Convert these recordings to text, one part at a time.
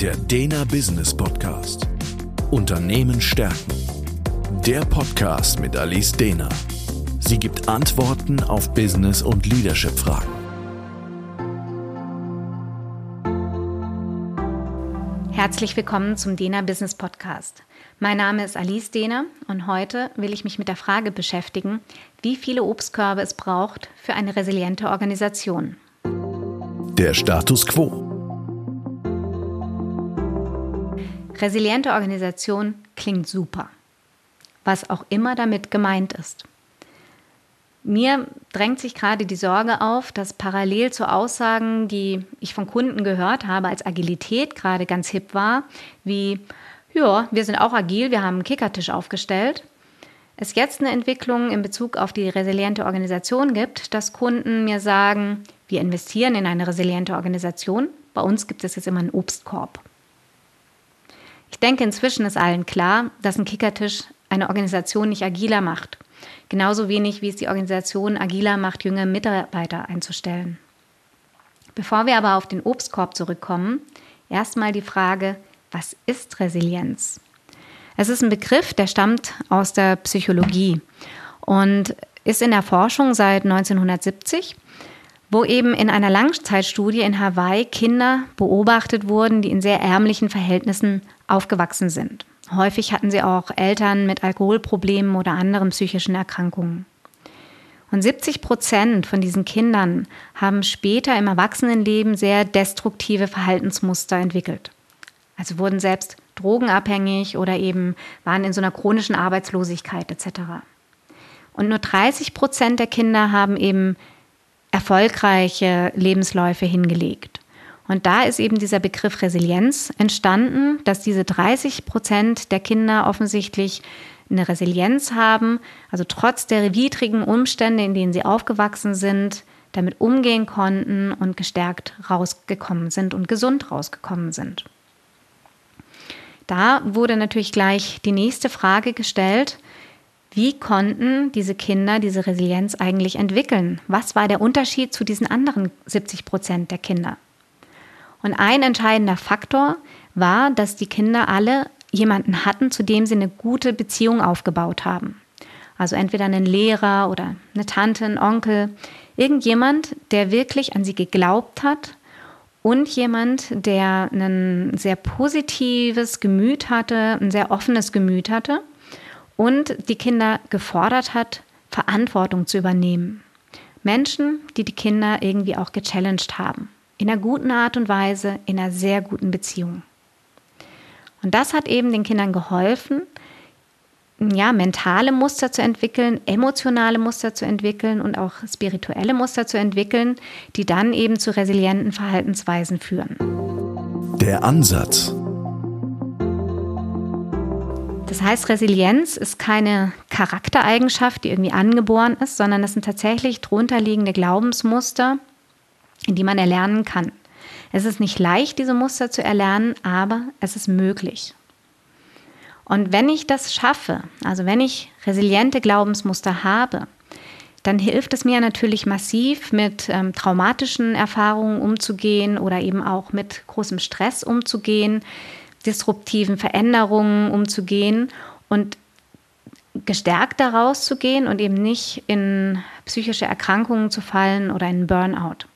Der Dena Business Podcast. Unternehmen stärken. Der Podcast mit Alice Dena. Sie gibt Antworten auf Business- und Leadership-Fragen. Herzlich willkommen zum Dena Business Podcast. Mein Name ist Alice Dehner und heute will ich mich mit der Frage beschäftigen, wie viele Obstkörbe es braucht für eine resiliente Organisation. Der Status quo. Resiliente Organisation klingt super, was auch immer damit gemeint ist. Mir drängt sich gerade die Sorge auf, dass parallel zu Aussagen, die ich von Kunden gehört habe, als Agilität gerade ganz hip war, wie, ja, wir sind auch agil, wir haben einen Kickertisch aufgestellt, es jetzt eine Entwicklung in Bezug auf die resiliente Organisation gibt, dass Kunden mir sagen, wir investieren in eine resiliente Organisation, bei uns gibt es jetzt immer einen Obstkorb. Ich denke, inzwischen ist allen klar, dass ein Kickertisch eine Organisation nicht agiler macht. Genauso wenig wie es die Organisation agiler macht, junge Mitarbeiter einzustellen. Bevor wir aber auf den Obstkorb zurückkommen, erstmal die Frage, was ist Resilienz? Es ist ein Begriff, der stammt aus der Psychologie und ist in der Forschung seit 1970 wo eben in einer Langzeitstudie in Hawaii Kinder beobachtet wurden, die in sehr ärmlichen Verhältnissen aufgewachsen sind. Häufig hatten sie auch Eltern mit Alkoholproblemen oder anderen psychischen Erkrankungen. Und 70 Prozent von diesen Kindern haben später im Erwachsenenleben sehr destruktive Verhaltensmuster entwickelt. Also wurden selbst drogenabhängig oder eben waren in so einer chronischen Arbeitslosigkeit etc. Und nur 30 Prozent der Kinder haben eben erfolgreiche Lebensläufe hingelegt. Und da ist eben dieser Begriff Resilienz entstanden, dass diese 30 Prozent der Kinder offensichtlich eine Resilienz haben, also trotz der widrigen Umstände, in denen sie aufgewachsen sind, damit umgehen konnten und gestärkt rausgekommen sind und gesund rausgekommen sind. Da wurde natürlich gleich die nächste Frage gestellt, wie konnten diese Kinder diese Resilienz eigentlich entwickeln? Was war der Unterschied zu diesen anderen 70 Prozent der Kinder? Und ein entscheidender Faktor war, dass die Kinder alle jemanden hatten, zu dem sie eine gute Beziehung aufgebaut haben. Also entweder einen Lehrer oder eine Tante, einen Onkel, irgendjemand, der wirklich an sie geglaubt hat und jemand, der ein sehr positives Gemüt hatte, ein sehr offenes Gemüt hatte und die Kinder gefordert hat, Verantwortung zu übernehmen. Menschen, die die Kinder irgendwie auch gechallenged haben. In einer guten Art und Weise, in einer sehr guten Beziehung. Und das hat eben den Kindern geholfen, ja, mentale Muster zu entwickeln, emotionale Muster zu entwickeln und auch spirituelle Muster zu entwickeln, die dann eben zu resilienten Verhaltensweisen führen. Der Ansatz. Das heißt, Resilienz ist keine Charaktereigenschaft, die irgendwie angeboren ist, sondern es sind tatsächlich drunterliegende Glaubensmuster, die man erlernen kann. Es ist nicht leicht, diese Muster zu erlernen, aber es ist möglich. Und wenn ich das schaffe, also wenn ich resiliente Glaubensmuster habe, dann hilft es mir natürlich massiv, mit ähm, traumatischen Erfahrungen umzugehen oder eben auch mit großem Stress umzugehen, disruptiven Veränderungen umzugehen und gestärkt daraus zu gehen und eben nicht in psychische Erkrankungen zu fallen oder in Burnout.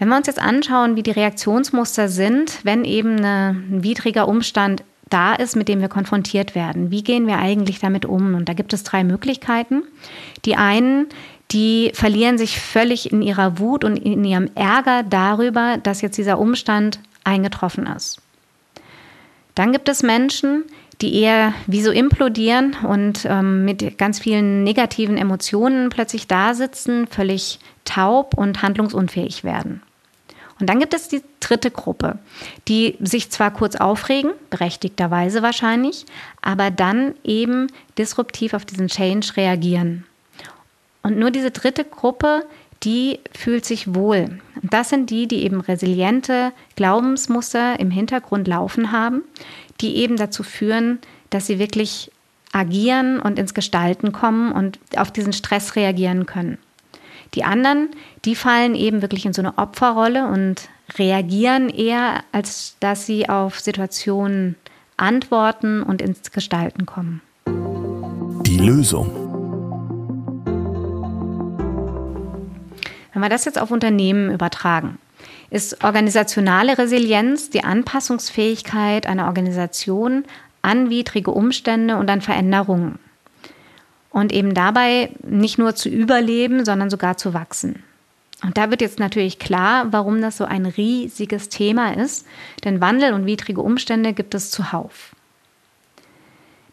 Wenn wir uns jetzt anschauen, wie die Reaktionsmuster sind, wenn eben ein widriger Umstand da ist, mit dem wir konfrontiert werden, wie gehen wir eigentlich damit um? Und da gibt es drei Möglichkeiten. Die einen, die verlieren sich völlig in ihrer Wut und in ihrem Ärger darüber, dass jetzt dieser Umstand eingetroffen ist. Dann gibt es Menschen, die eher wie so implodieren und ähm, mit ganz vielen negativen Emotionen plötzlich da sitzen, völlig taub und handlungsunfähig werden. Und dann gibt es die dritte Gruppe, die sich zwar kurz aufregen, berechtigterweise wahrscheinlich, aber dann eben disruptiv auf diesen Change reagieren. Und nur diese dritte Gruppe, die fühlt sich wohl. Und das sind die, die eben resiliente Glaubensmuster im Hintergrund laufen haben, die eben dazu führen, dass sie wirklich agieren und ins Gestalten kommen und auf diesen Stress reagieren können. Die anderen, die fallen eben wirklich in so eine Opferrolle und reagieren eher, als dass sie auf Situationen antworten und ins Gestalten kommen. Die Lösung. Wenn wir das jetzt auf Unternehmen übertragen, ist organisationale Resilienz die Anpassungsfähigkeit einer Organisation an widrige Umstände und an Veränderungen. Und eben dabei nicht nur zu überleben, sondern sogar zu wachsen. Und da wird jetzt natürlich klar, warum das so ein riesiges Thema ist, denn Wandel und widrige Umstände gibt es zuhauf.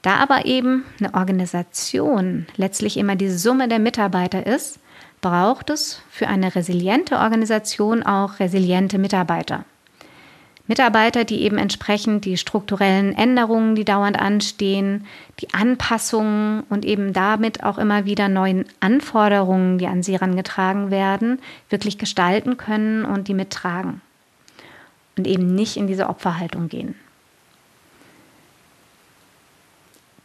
Da aber eben eine Organisation letztlich immer die Summe der Mitarbeiter ist, braucht es für eine resiliente Organisation auch resiliente Mitarbeiter. Mitarbeiter, die eben entsprechend die strukturellen Änderungen, die dauernd anstehen, die Anpassungen und eben damit auch immer wieder neuen Anforderungen, die an sie herangetragen werden, wirklich gestalten können und die mittragen. Und eben nicht in diese Opferhaltung gehen.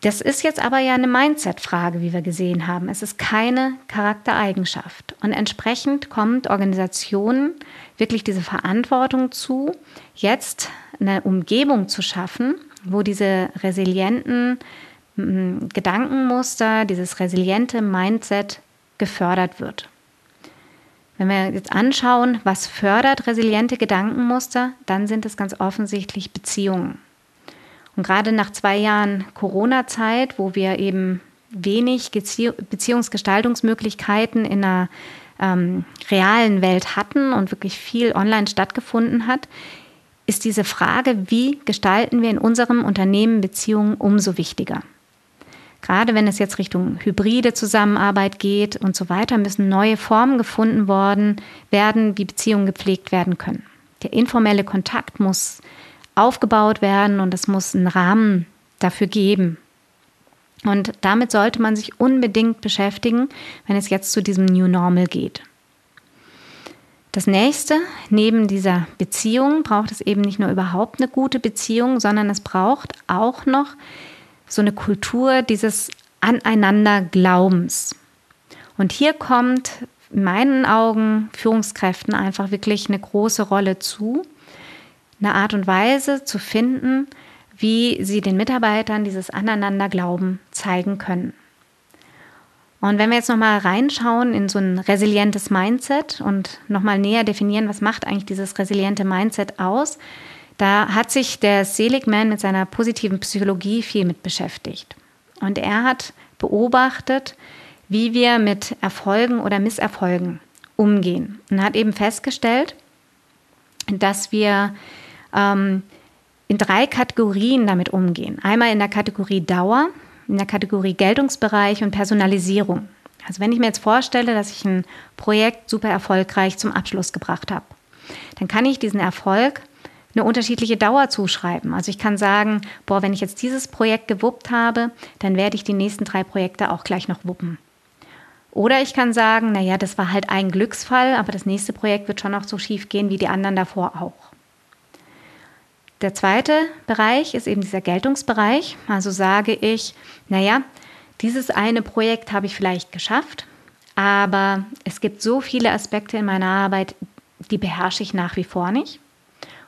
Das ist jetzt aber ja eine Mindset-Frage, wie wir gesehen haben. Es ist keine Charaktereigenschaft. Und entsprechend kommt Organisationen wirklich diese Verantwortung zu, jetzt eine Umgebung zu schaffen, wo diese resilienten mm, Gedankenmuster, dieses resiliente Mindset gefördert wird. Wenn wir jetzt anschauen, was fördert resiliente Gedankenmuster, dann sind es ganz offensichtlich Beziehungen. Und gerade nach zwei Jahren Corona-Zeit, wo wir eben wenig Beziehungsgestaltungsmöglichkeiten in einer ähm, realen Welt hatten und wirklich viel online stattgefunden hat, ist diese Frage, wie gestalten wir in unserem Unternehmen Beziehungen umso wichtiger. Gerade wenn es jetzt Richtung hybride Zusammenarbeit geht und so weiter, müssen neue Formen gefunden worden werden, wie Beziehungen gepflegt werden können. Der informelle Kontakt muss aufgebaut werden und es muss einen Rahmen dafür geben. Und damit sollte man sich unbedingt beschäftigen, wenn es jetzt zu diesem New Normal geht. Das nächste, neben dieser Beziehung braucht es eben nicht nur überhaupt eine gute Beziehung, sondern es braucht auch noch so eine Kultur dieses Aneinanderglaubens. Und hier kommt in meinen Augen Führungskräften einfach wirklich eine große Rolle zu, eine Art und Weise zu finden, wie sie den Mitarbeitern dieses Aneinanderglauben zeigen können. Und wenn wir jetzt nochmal reinschauen in so ein resilientes Mindset und nochmal näher definieren, was macht eigentlich dieses resiliente Mindset aus, da hat sich der Seligman mit seiner positiven Psychologie viel mit beschäftigt. Und er hat beobachtet, wie wir mit Erfolgen oder Misserfolgen umgehen. Und hat eben festgestellt, dass wir ähm, in drei Kategorien damit umgehen. Einmal in der Kategorie Dauer, in der Kategorie Geltungsbereich und Personalisierung. Also wenn ich mir jetzt vorstelle, dass ich ein Projekt super erfolgreich zum Abschluss gebracht habe, dann kann ich diesen Erfolg eine unterschiedliche Dauer zuschreiben. Also ich kann sagen, boah, wenn ich jetzt dieses Projekt gewuppt habe, dann werde ich die nächsten drei Projekte auch gleich noch wuppen. Oder ich kann sagen, naja, das war halt ein Glücksfall, aber das nächste Projekt wird schon noch so schief gehen wie die anderen davor auch. Der zweite Bereich ist eben dieser Geltungsbereich. Also sage ich, naja, dieses eine Projekt habe ich vielleicht geschafft, aber es gibt so viele Aspekte in meiner Arbeit, die beherrsche ich nach wie vor nicht.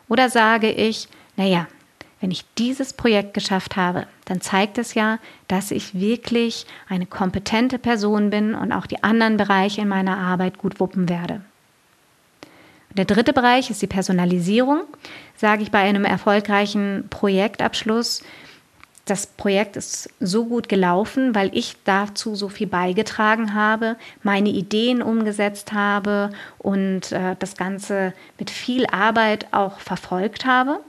Oder sage ich, naja, wenn ich dieses Projekt geschafft habe, dann zeigt es ja, dass ich wirklich eine kompetente Person bin und auch die anderen Bereiche in meiner Arbeit gut wuppen werde. Der dritte Bereich ist die Personalisierung. Sage ich bei einem erfolgreichen Projektabschluss, das Projekt ist so gut gelaufen, weil ich dazu so viel beigetragen habe, meine Ideen umgesetzt habe und äh, das Ganze mit viel Arbeit auch verfolgt habe.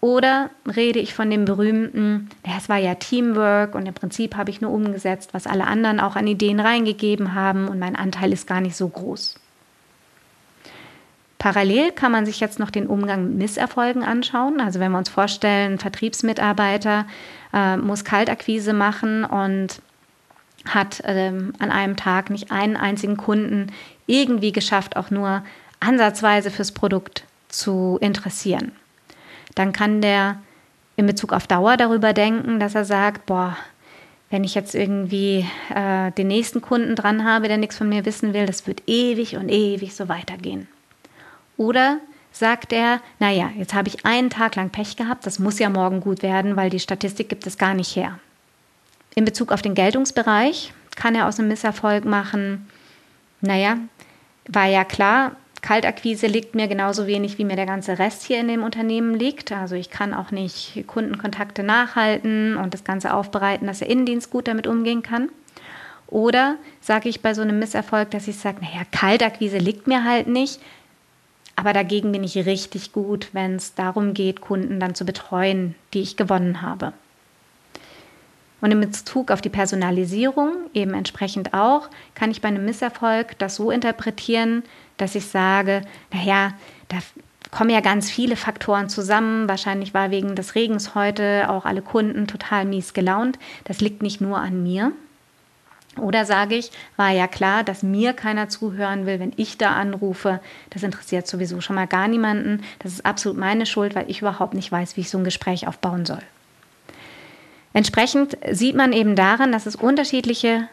Oder rede ich von dem berühmten, es war ja Teamwork und im Prinzip habe ich nur umgesetzt, was alle anderen auch an Ideen reingegeben haben und mein Anteil ist gar nicht so groß. Parallel kann man sich jetzt noch den Umgang mit Misserfolgen anschauen. Also wenn wir uns vorstellen, ein Vertriebsmitarbeiter äh, muss Kaltakquise machen und hat ähm, an einem Tag nicht einen einzigen Kunden irgendwie geschafft, auch nur ansatzweise fürs Produkt zu interessieren. Dann kann der in Bezug auf Dauer darüber denken, dass er sagt, boah, wenn ich jetzt irgendwie äh, den nächsten Kunden dran habe, der nichts von mir wissen will, das wird ewig und ewig so weitergehen. Oder sagt er, naja, jetzt habe ich einen Tag lang Pech gehabt, das muss ja morgen gut werden, weil die Statistik gibt es gar nicht her. In Bezug auf den Geltungsbereich kann er aus einem Misserfolg machen, naja, war ja klar, Kaltakquise liegt mir genauso wenig, wie mir der ganze Rest hier in dem Unternehmen liegt. Also ich kann auch nicht Kundenkontakte nachhalten und das Ganze aufbereiten, dass der Innendienst gut damit umgehen kann. Oder sage ich bei so einem Misserfolg, dass ich sage, naja, Kaltakquise liegt mir halt nicht, aber dagegen bin ich richtig gut, wenn es darum geht, Kunden dann zu betreuen, die ich gewonnen habe. Und in Bezug auf die Personalisierung eben entsprechend auch, kann ich bei einem Misserfolg das so interpretieren, dass ich sage, naja, da kommen ja ganz viele Faktoren zusammen. Wahrscheinlich war wegen des Regens heute auch alle Kunden total mies gelaunt. Das liegt nicht nur an mir, oder sage ich, war ja klar, dass mir keiner zuhören will, wenn ich da anrufe. Das interessiert sowieso schon mal gar niemanden. Das ist absolut meine Schuld, weil ich überhaupt nicht weiß, wie ich so ein Gespräch aufbauen soll. Entsprechend sieht man eben daran, dass es unterschiedliche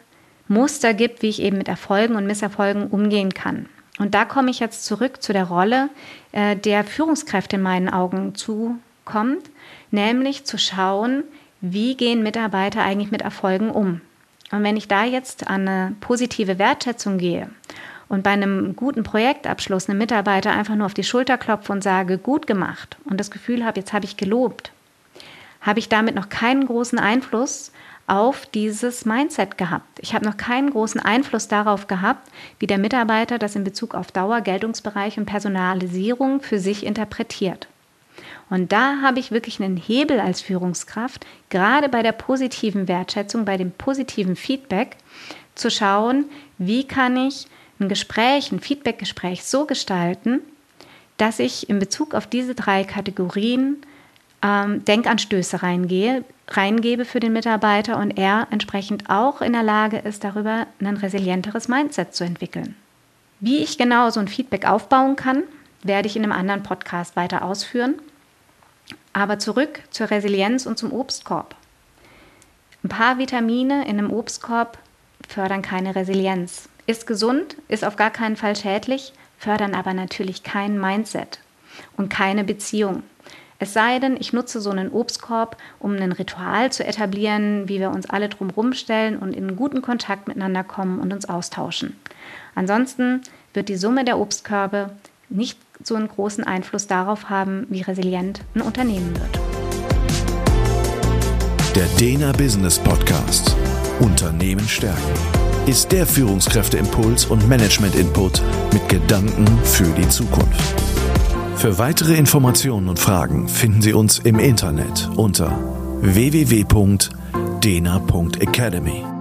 Muster gibt, wie ich eben mit Erfolgen und Misserfolgen umgehen kann. Und da komme ich jetzt zurück zu der Rolle, äh, der Führungskräfte in meinen Augen zukommt, nämlich zu schauen, wie gehen Mitarbeiter eigentlich mit Erfolgen um. Und wenn ich da jetzt an eine positive Wertschätzung gehe und bei einem guten Projektabschluss einem Mitarbeiter einfach nur auf die Schulter klopfe und sage, gut gemacht und das Gefühl habe, jetzt habe ich gelobt, habe ich damit noch keinen großen Einfluss auf dieses Mindset gehabt. Ich habe noch keinen großen Einfluss darauf gehabt, wie der Mitarbeiter das in Bezug auf Dauer, Geltungsbereich und Personalisierung für sich interpretiert. Und da habe ich wirklich einen Hebel als Führungskraft, gerade bei der positiven Wertschätzung, bei dem positiven Feedback, zu schauen, wie kann ich ein Gespräch, ein Feedbackgespräch so gestalten, dass ich in Bezug auf diese drei Kategorien ähm, Denkanstöße reingehe, reingebe für den Mitarbeiter und er entsprechend auch in der Lage ist, darüber ein resilienteres Mindset zu entwickeln. Wie ich genau so ein Feedback aufbauen kann, werde ich in einem anderen Podcast weiter ausführen. Aber zurück zur Resilienz und zum Obstkorb. Ein paar Vitamine in einem Obstkorb fördern keine Resilienz. Ist gesund, ist auf gar keinen Fall schädlich, fördern aber natürlich kein Mindset und keine Beziehung. Es sei denn, ich nutze so einen Obstkorb, um ein Ritual zu etablieren, wie wir uns alle drumherum stellen und in guten Kontakt miteinander kommen und uns austauschen. Ansonsten wird die Summe der Obstkörbe nicht so einen großen Einfluss darauf haben, wie resilient ein Unternehmen wird. Der Dena Business Podcast Unternehmen stärken ist der Führungskräfteimpuls und Management-Input mit Gedanken für die Zukunft. Für weitere Informationen und Fragen finden Sie uns im Internet unter www.dena.academy.